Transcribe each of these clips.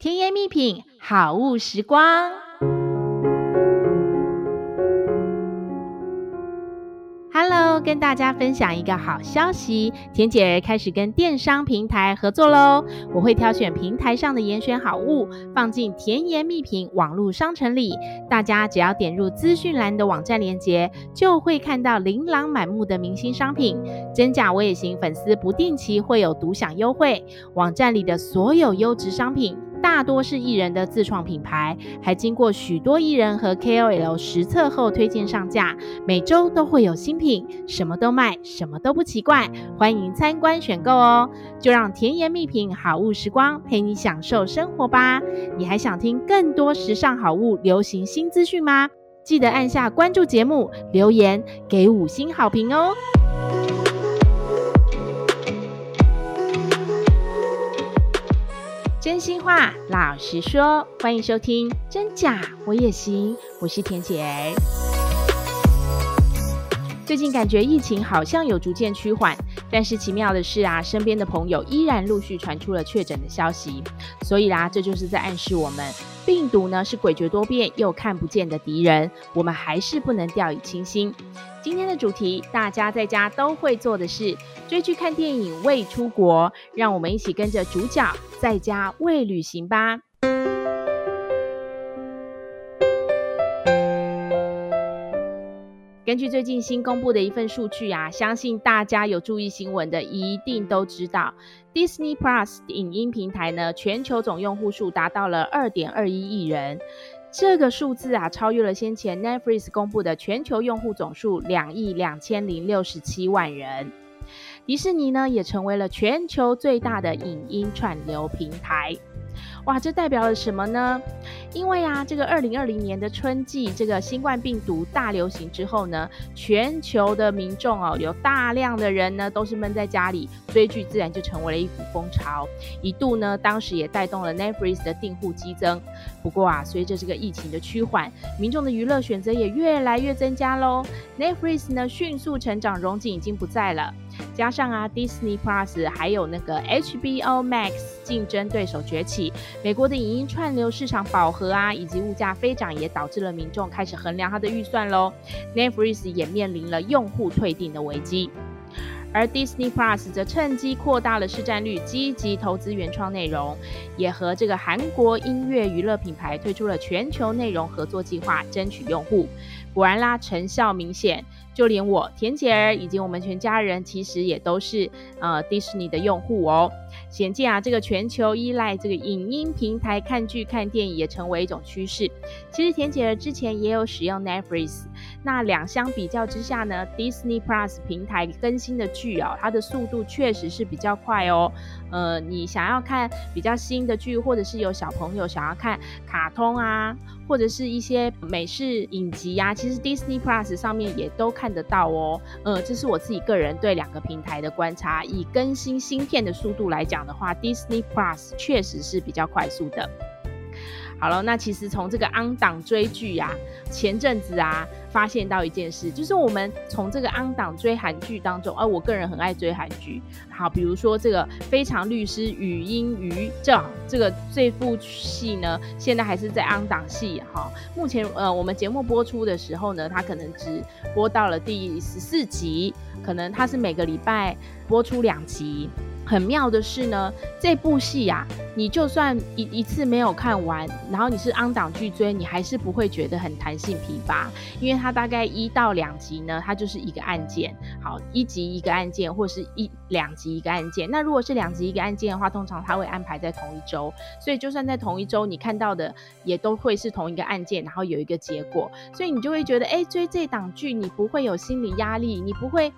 甜言蜜品，好物时光。Hello，跟大家分享一个好消息，甜姐开始跟电商平台合作喽。我会挑选平台上的严选好物，放进甜言蜜品网络商城里。大家只要点入资讯栏的网站链接，就会看到琳琅满目的明星商品，真假我也行，粉丝不定期会有独享优惠。网站里的所有优质商品。大多是艺人的自创品牌，还经过许多艺人和 KOL 实测后推荐上架，每周都会有新品，什么都卖，什么都不奇怪，欢迎参观选购哦！就让甜言蜜品好物时光陪你享受生活吧！你还想听更多时尚好物、流行新资讯吗？记得按下关注节目，留言给五星好评哦！真心话，老实说，欢迎收听《真假我也行》，我是田姐。最近感觉疫情好像有逐渐趋缓，但是奇妙的是啊，身边的朋友依然陆续传出了确诊的消息，所以啦，这就是在暗示我们，病毒呢是诡谲多变又看不见的敌人，我们还是不能掉以轻心。今天的主题，大家在家都会做的事，追剧看电影未出国，让我们一起跟着主角在家未旅行吧。根据最近新公布的一份数据啊，相信大家有注意新闻的一定都知道，Disney Plus 影音平台呢，全球总用户数达到了二点二一亿人。这个数字啊，超越了先前 Netflix 公布的全球用户总数两亿两千零六十七万人。迪士尼呢，也成为了全球最大的影音串流平台。哇，这代表了什么呢？因为啊，这个二零二零年的春季，这个新冠病毒大流行之后呢，全球的民众哦，有大量的人呢都是闷在家里追剧，自然就成为了一股风潮。一度呢，当时也带动了 Netflix 的订户激增。不过啊，随着这个疫情的趋缓，民众的娱乐选择也越来越增加喽。Netflix 呢迅速成长，荣景已经不在了。加上啊，Disney Plus 还有那个 HBO Max 竞争对手崛起，美国的影音串流市场饱和啊，以及物价飞涨，也导致了民众开始衡量他的预算喽。Netflix 也面临了用户退订的危机。而 Disney Plus 则趁机扩大了市占率，积极投资原创内容，也和这个韩国音乐娱乐品牌推出了全球内容合作计划，争取用户。果然啦，成效明显。就连我田姐儿以及我们全家人，其实也都是呃迪士尼的用户哦。显见啊，这个全球依赖这个影音平台看剧看电影也成为一种趋势。其实田姐儿之前也有使用 Netflix，那两相比较之下呢，Disney Plus 平台更新的剧哦，它的速度确实是比较快哦。呃，你想要看比较新的剧，或者是有小朋友想要看卡通啊，或者是一些美式影集呀、啊，其实 Disney Plus 上面也都看得到哦。呃，这是我自己个人对两个平台的观察。以更新芯片的速度来讲的话，Disney Plus 确实是比较快速的。好了，那其实从这个 on 档追剧啊，前阵子啊，发现到一件事，就是我们从这个安档追韩剧当中，而、啊、我个人很爱追韩剧。好，比如说这个《非常律师禹英禑》这这个这部戏呢，现在还是在安档戏哈。目前呃，我们节目播出的时候呢，它可能只播到了第十四集，可能它是每个礼拜播出两集。很妙的是呢，这部戏呀、啊，你就算一一次没有看完，然后你是安档剧追，你还是不会觉得很弹性疲乏，因为它大概一到两集呢，它就是一个案件，好，一集一个案件，或者是一两集一个案件。那如果是两集一个案件的话，通常它会安排在同一周，所以就算在同一周，你看到的也都会是同一个案件，然后有一个结果，所以你就会觉得，哎，追这档剧你不会有心理压力，你不会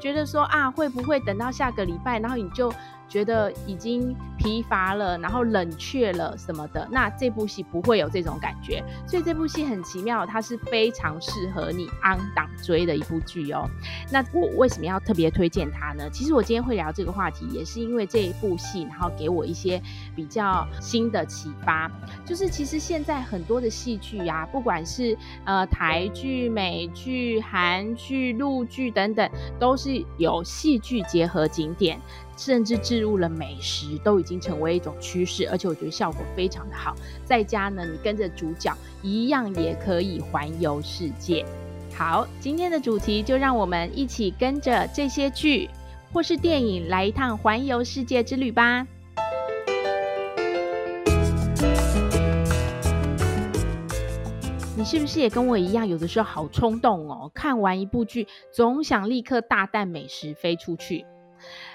觉得说啊，会不会等到下个礼拜，然后你就。觉得已经疲乏了，然后冷却了什么的，那这部戏不会有这种感觉，所以这部戏很奇妙，它是非常适合你安档追的一部剧哦。那我为什么要特别推荐它呢？其实我今天会聊这个话题，也是因为这一部戏，然后给我一些比较新的启发。就是其实现在很多的戏剧啊，不管是呃台剧、美剧、韩剧、陆剧等等，都是有戏剧结合景点。甚至置入了美食，都已经成为一种趋势，而且我觉得效果非常的好。在家呢，你跟着主角一样也可以环游世界。好，今天的主题就让我们一起跟着这些剧或是电影来一趟环游世界之旅吧。你是不是也跟我一样，有的时候好冲动哦？看完一部剧，总想立刻大啖美食飞出去。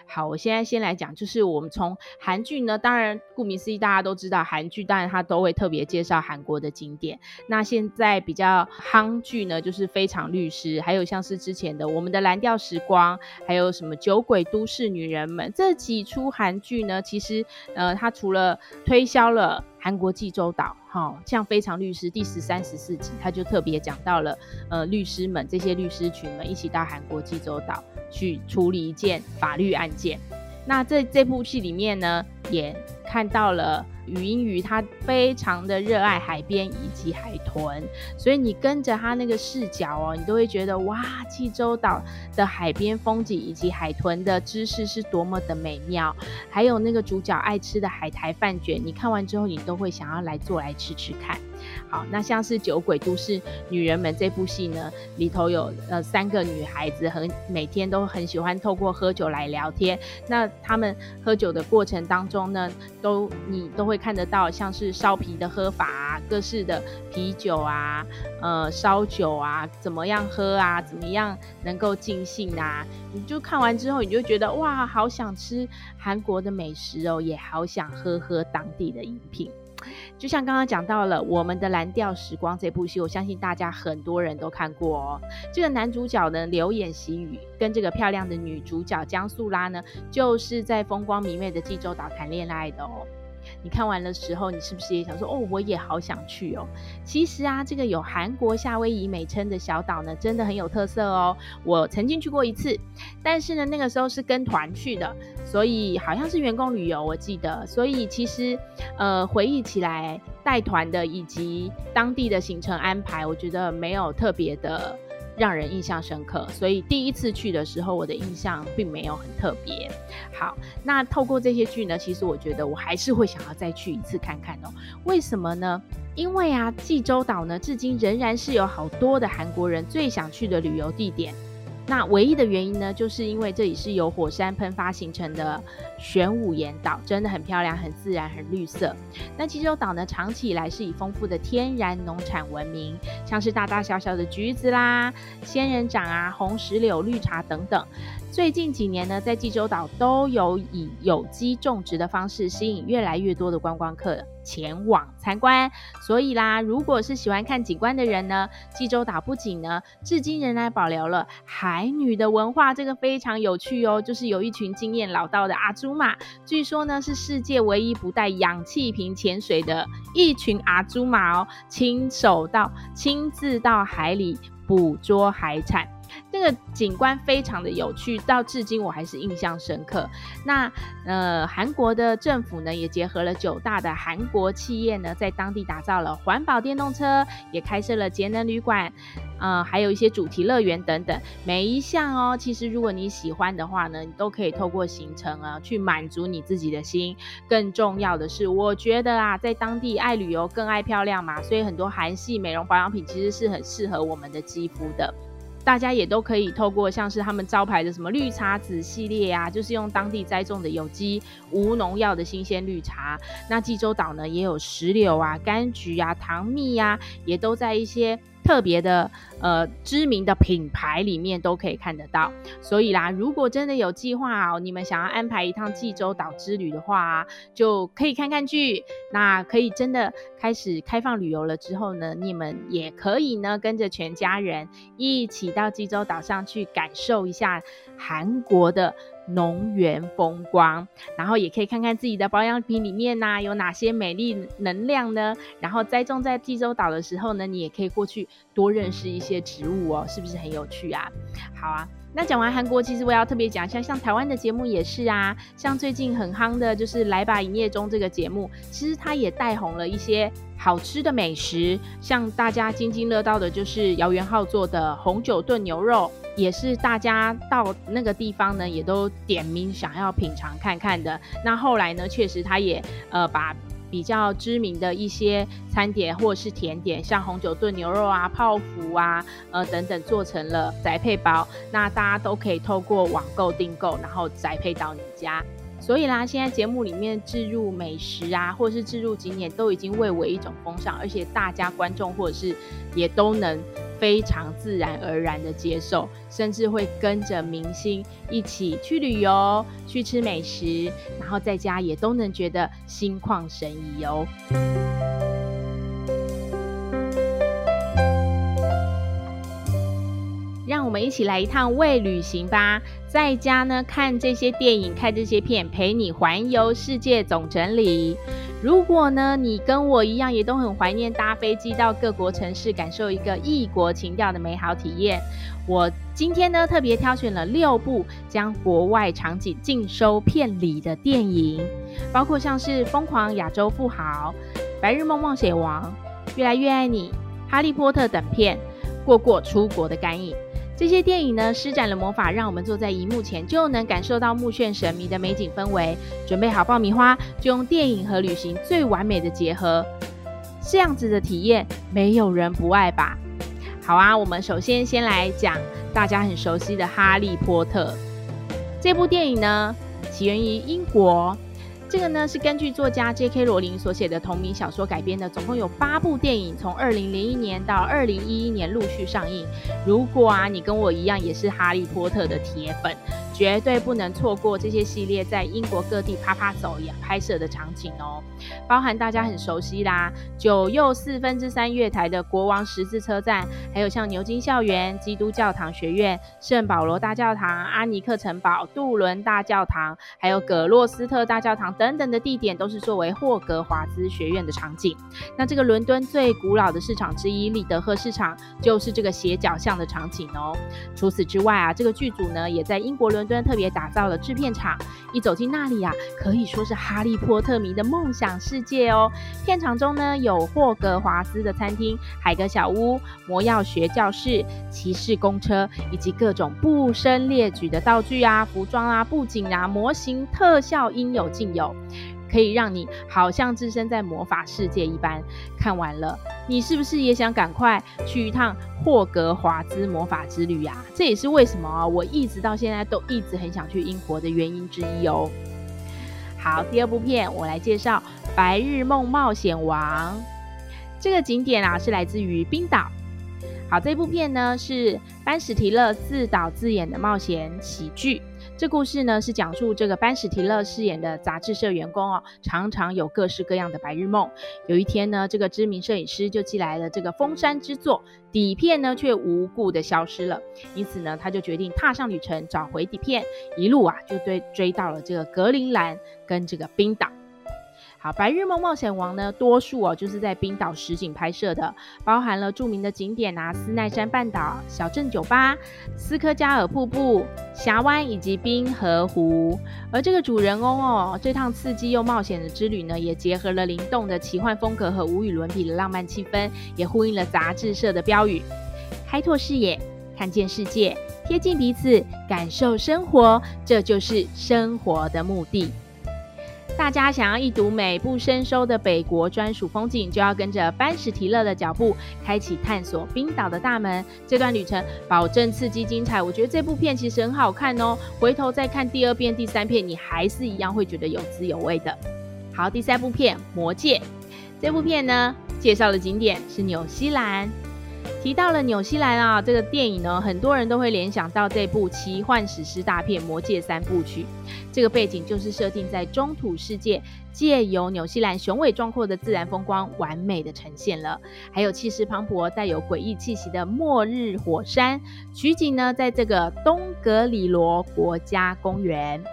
好，我现在先来讲，就是我们从韩剧呢，当然顾名思义，大家都知道韩剧，当然它都会特别介绍韩国的景点。那现在比较夯剧呢，就是《非常律师》，还有像是之前的《我们的蓝调时光》，还有什么《酒鬼都市女人们》这几出韩剧呢，其实呃，它除了推销了韩国济州岛，哈、像《非常律师》第十三、十四集，它就特别讲到了呃，律师们这些律师群们一起到韩国济州岛。去处理一件法律案件，那这这部戏里面呢，也看到了。禹英禑他非常的热爱海边以及海豚，所以你跟着他那个视角哦，你都会觉得哇，济州岛的海边风景以及海豚的姿势是多么的美妙，还有那个主角爱吃的海苔饭卷，你看完之后你都会想要来做来吃吃看。好，那像是《酒鬼都市女人们》这部戏呢，里头有呃三个女孩子，很每天都很喜欢透过喝酒来聊天。那他们喝酒的过程当中呢，都你都会。看得到像是烧啤的喝法啊，各式的啤酒啊，呃，烧酒啊，怎么样喝啊，怎么样能够尽兴啊？你就看完之后，你就觉得哇，好想吃韩国的美食哦，也好想喝喝当地的饮品。就像刚刚讲到了我们的蓝调时光这部戏，我相信大家很多人都看过哦。这个男主角呢，流演习宇跟这个漂亮的女主角姜素拉呢，就是在风光明媚的济州岛谈恋爱的哦。你看完的时候，你是不是也想说哦，我也好想去哦？其实啊，这个有韩国夏威夷美称的小岛呢，真的很有特色哦。我曾经去过一次，但是呢，那个时候是跟团去的，所以好像是员工旅游，我记得。所以其实，呃，回忆起来带团的以及当地的行程安排，我觉得没有特别的。让人印象深刻，所以第一次去的时候，我的印象并没有很特别。好，那透过这些剧呢，其实我觉得我还是会想要再去一次看看哦。为什么呢？因为啊，济州岛呢，至今仍然是有好多的韩国人最想去的旅游地点。那唯一的原因呢，就是因为这里是由火山喷发形成的玄武岩岛，真的很漂亮、很自然、很绿色。那济州岛呢，长期以来是以丰富的天然农产闻名，像是大大小小的橘子啦、仙人掌啊、红石榴、绿茶等等。最近几年呢，在济州岛都有以有机种植的方式吸引越来越多的观光客前往参观。所以啦，如果是喜欢看景观的人呢，济州岛不仅呢，至今仍然保留了海女的文化，这个非常有趣哦。就是有一群经验老道的阿猪马，据说呢是世界唯一不带氧气瓶潜水的一群阿猪马哦，亲手到亲自到海里捕捉海产。这个景观非常的有趣，到至今我还是印象深刻。那呃，韩国的政府呢，也结合了九大的韩国企业呢，在当地打造了环保电动车，也开设了节能旅馆，呃，还有一些主题乐园等等。每一项哦，其实如果你喜欢的话呢，你都可以透过行程啊，去满足你自己的心。更重要的是，我觉得啊，在当地爱旅游更爱漂亮嘛，所以很多韩系美容保养品其实是很适合我们的肌肤的。大家也都可以透过像是他们招牌的什么绿茶子系列啊，就是用当地栽种的有机无农药的新鲜绿茶。那济州岛呢，也有石榴啊、柑橘啊、糖蜜呀、啊，也都在一些。特别的呃知名的品牌里面都可以看得到，所以啦，如果真的有计划哦，你们想要安排一趟济州岛之旅的话，就可以看看剧。那可以真的开始开放旅游了之后呢，你们也可以呢跟着全家人一起到济州岛上去感受一下韩国的。农园风光，然后也可以看看自己的保养品里面呐、有哪些美丽能量呢？然后栽种在济州岛的时候呢，你也可以过去多认识一些植物哦，是不是很有趣啊？好啊，那讲完韩国，其实我要特别讲一下，像台湾的节目也是啊，像最近很夯的就是《来吧营业中》这个节目，其实它也带红了一些好吃的美食，像大家津津乐道的就是姚元浩做的红酒炖牛肉，也是大家到那个地方呢，也都点名想要品尝看看的。那后来呢，确实他也呃把。比较知名的一些餐点或是甜点，像红酒炖牛肉啊、泡芙啊、呃等等，做成了宅配包，那大家都可以透过网购订购，然后宅配到你家。所以啦，现在节目里面置入美食啊，或者是置入景点，都已经蔚为一种风尚，而且大家观众或者是也都能。非常自然而然的接受，甚至会跟着明星一起去旅游、去吃美食，然后在家也都能觉得心旷神怡哦。让我们一起来一趟伪旅行吧！在家呢，看这些电影、看这些片，陪你环游世界总整理。如果呢，你跟我一样，也都很怀念搭飞机到各国城市，感受一个异国情调的美好体验。我今天呢，特别挑选了六部将国外场景尽收片里的电影，包括像是《疯狂亚洲富豪》《白日梦冒险王》《越来越爱你》《哈利波特》等片，过过出国的干瘾。这些电影呢，施展了魔法，让我们坐在荧幕前就能感受到目眩神迷的美景氛围。准备好爆米花，就用电影和旅行最完美的结合，这样子的体验，没有人不爱吧？好啊，我们首先先来讲大家很熟悉的《哈利波特》这部电影呢，起源于英国。这个呢是根据作家 J.K. 罗琳所写的同名小说改编的，总共有八部电影，从二零零一年到二零一一年陆续上映。如果啊你跟我一样也是哈利波特的铁粉，绝对不能错过这些系列在英国各地趴趴走也拍摄的场景哦，包含大家很熟悉啦，九又四分之三月台的国王十字车站，还有像牛津校园、基督教堂学院、圣保罗大教堂、阿尼克城堡、杜伦大教堂，还有葛洛斯特大教堂等等的地点，都是作为霍格华兹学院的场景。那这个伦敦最古老的市场之一利德赫市场，就是这个斜角巷的场景哦。除此之外啊，这个剧组呢也在英国伦敦特别打造了制片厂，一走进那里啊，可以说是哈利波特迷的梦想世界哦。片场中呢，有霍格华兹的餐厅、海格小屋、魔药学教室、骑士公车，以及各种不胜列举的道具啊、服装啊、布景啊、模型特效，应有尽有。可以让你好像置身在魔法世界一般。看完了，你是不是也想赶快去一趟霍格华兹魔法之旅呀？这也是为什么，我一直到现在都一直很想去英国的原因之一哦。好，第二部片我来介绍《白日梦冒险王》。这个景点啊是来自于冰岛。好，这部片呢是班史提勒自导自演的冒险喜剧。这故事呢是讲述这个班史提勒饰演的杂志社员工哦，常常有各式各样的白日梦。有一天呢，这个知名摄影师就寄来了这个封山之作，底片呢却无故的消失了。因此呢，他就决定踏上旅程找回底片，一路啊就追追到了这个格陵兰跟这个冰岛。《白日梦冒险王》呢，多数哦就是在冰岛实景拍摄的，包含了著名的景点啊，斯奈山半岛、小镇酒吧、斯科加尔瀑布、峡湾以及冰河湖。而这个主人公哦，这趟刺激又冒险的之旅呢，也结合了灵动的奇幻风格和无与伦比的浪漫气氛，也呼应了杂志社的标语：开拓视野，看见世界，贴近彼此，感受生活，这就是生活的目的。大家想要一睹美不胜收的北国专属风景，就要跟着班史提勒的脚步，开启探索冰岛的大门。这段旅程保证刺激精彩。我觉得这部片其实很好看哦，回头再看第二遍、第三遍，你还是一样会觉得有滋有味的。好，第三部片《魔戒》，这部片呢，介绍的景点是纽西兰。提到了纽西兰啊，这个电影呢，很多人都会联想到这部奇幻史诗大片《魔戒三部曲》。这个背景就是设定在中土世界，借由纽西兰雄伟壮阔的自然风光，完美的呈现了。还有气势磅礴、带有诡异气息的末日火山，取景呢在这个东格里罗国家公园。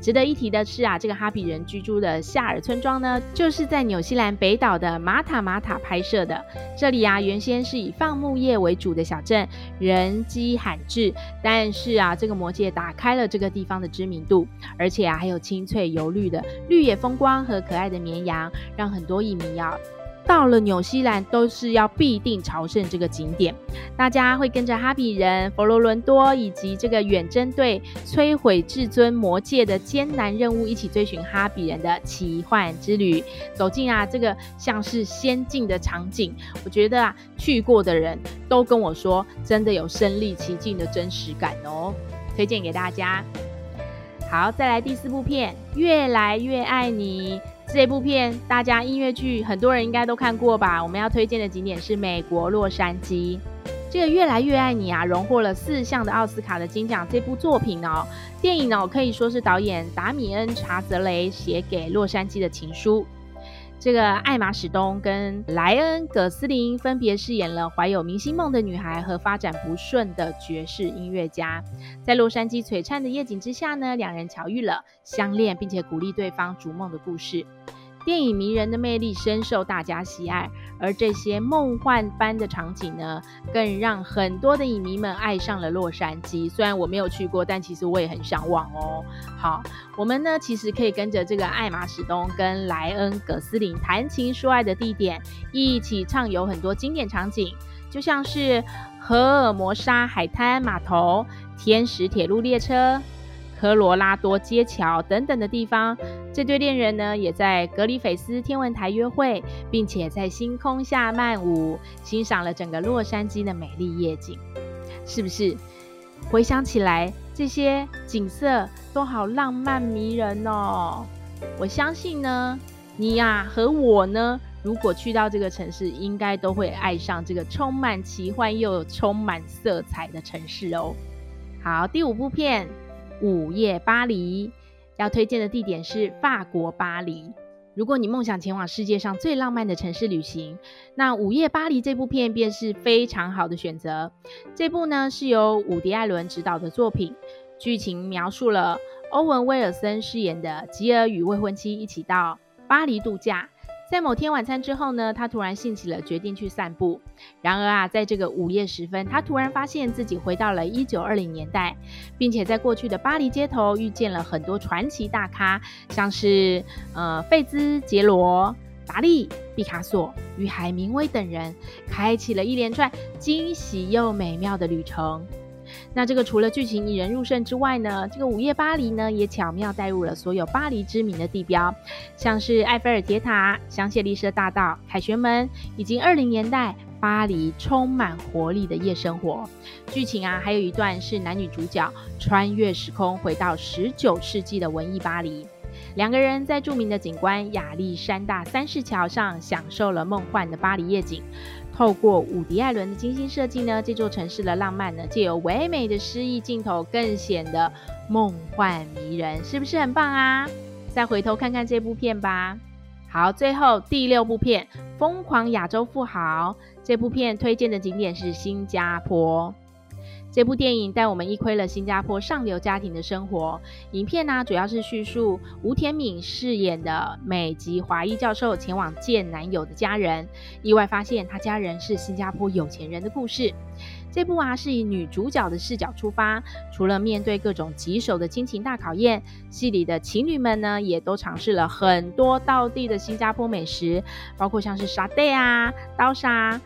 值得一提的是啊，这个哈比人居住的夏尔村庄呢，就是在纽西兰北岛的马塔马塔拍摄的。这里啊，原先是以放牧业为主的小镇，人迹罕至。但是啊，这个魔戒打开了这个地方的知名度，而且啊，还有清翠油绿的绿野风光和可爱的绵羊，让很多影迷啊。到了纽西兰都是要必定朝圣这个景点。大家会跟着哈比人、佛罗伦多以及这个远征队摧毁至尊魔戒的艰难任务，一起追寻哈比人的奇幻之旅，走进啊这个像是仙境的场景。我觉得啊，去过的人都跟我说，真的有身历其境的真实感哦，推荐给大家。好，再来第四部片《越来越爱你》。这部片大家音乐剧很多人应该都看过吧？我们要推荐的景点是美国洛杉矶。这个《越来越爱你》啊，荣获了四项的奥斯卡的金奖。这部作品哦，电影哦，可以说是导演达米恩·查泽雷写给洛杉矶的情书。这个艾玛史东跟莱恩·葛斯林分别饰演了怀有明星梦的女孩和发展不顺的爵士音乐家，在洛杉矶璀璨的夜景之下呢，两人巧遇了，相恋，并且鼓励对方逐梦的故事。电影迷人的魅力深受大家喜爱，而这些梦幻般的场景呢，更让很多的影迷们爱上了洛杉矶。虽然我没有去过，但其实我也很向往哦。好，我们呢其实可以跟着这个艾玛史东跟莱恩·葛斯林谈情说爱的地点，一起畅游很多经典场景，就像是荷尔摩沙海滩码头、天使铁路列车。科罗拉多街桥等等的地方，这对恋人呢，也在格里菲斯天文台约会，并且在星空下漫舞，欣赏了整个洛杉矶的美丽夜景，是不是？回想起来，这些景色都好浪漫迷人哦。我相信呢，你呀和我呢，如果去到这个城市，应该都会爱上这个充满奇幻又充满色彩的城市哦。好，第五部片。午夜巴黎，要推荐的地点是法国巴黎。如果你梦想前往世界上最浪漫的城市旅行，那《午夜巴黎》这部片便是非常好的选择。这部呢是由伍迪·艾伦执导的作品，剧情描述了欧文·威尔森饰演的吉尔与未婚妻一起到巴黎度假。在某天晚餐之后呢，他突然兴起了决定去散步。然而啊，在这个午夜时分，他突然发现自己回到了一九二零年代，并且在过去的巴黎街头遇见了很多传奇大咖，像是呃费兹杰罗、达利、毕卡索与海明威等人，开启了一连串惊喜又美妙的旅程。那这个除了剧情引人入胜之外呢，这个午夜巴黎呢也巧妙带入了所有巴黎知名的地标，像是埃菲尔铁塔、香榭丽舍大道、凯旋门，以及二零年代巴黎充满活力的夜生活。剧情啊，还有一段是男女主角穿越时空回到十九世纪的文艺巴黎，两个人在著名的景观亚历山大三世桥上享受了梦幻的巴黎夜景。透过伍迪·艾伦的精心设计呢，这座城市的浪漫呢，借由唯美的诗意镜头，更显得梦幻迷人，是不是很棒啊？再回头看看这部片吧。好，最后第六部片《疯狂亚洲富豪》，这部片推荐的景点是新加坡。这部电影带我们一窥了新加坡上流家庭的生活。影片呢，主要是叙述吴天敏饰演的美籍华裔教授前往见男友的家人，意外发现他家人是新加坡有钱人的故事。这部啊是以女主角的视角出发，除了面对各种棘手的亲情大考验，戏里的情侣们呢也都尝试了很多道地的新加坡美食，包括像是沙爹啊、刀沙。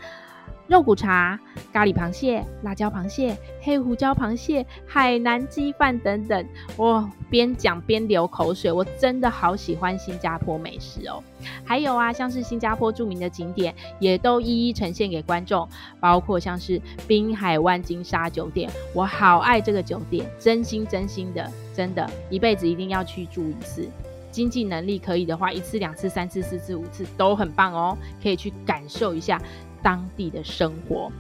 肉骨茶、咖喱螃蟹、辣椒螃蟹、黑胡椒螃蟹、海南鸡饭等等，我边讲边流口水。我真的好喜欢新加坡美食哦。还有啊，像是新加坡著名的景点，也都一一呈现给观众，包括像是滨海湾金沙酒店，我好爱这个酒店，真心真心的，真的，一辈子一定要去住一次。经济能力可以的话，一次、两次、三次、四次、五次都很棒哦，可以去感受一下。当地的生活，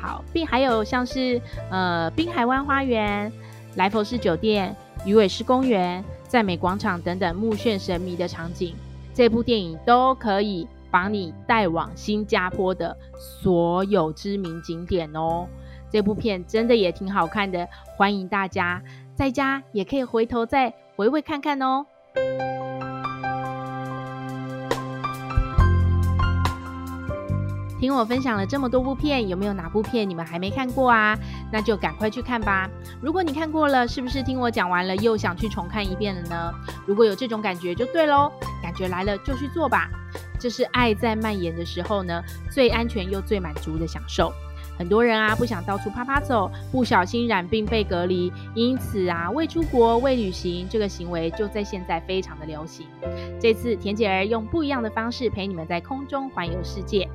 好，并还有像是呃滨海湾花园、莱佛士酒店、鱼尾狮公园、赞美广场等等目眩神迷的场景，这部电影都可以把你带往新加坡的所有知名景点哦。这部片真的也挺好看的，欢迎大家在家也可以回头再回味看看哦。听我分享了这么多部片，有没有哪部片你们还没看过啊？那就赶快去看吧。如果你看过了，是不是听我讲完了又想去重看一遍了呢？如果有这种感觉就对喽，感觉来了就去做吧。这是爱在蔓延的时候呢，最安全又最满足的享受。很多人啊，不想到处趴趴走，不小心染病被隔离，因此啊，未出国、未旅行这个行为就在现在非常的流行。这次田姐儿用不一样的方式陪你们在空中环游世界。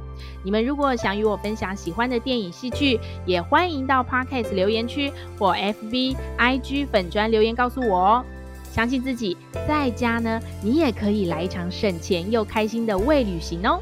你们如果想与我分享喜欢的电影、戏剧，也欢迎到 Podcast 留言区或 FB、IG 粉专留言告诉我哦。相信自己，在家呢，你也可以来一场省钱又开心的未旅行哦。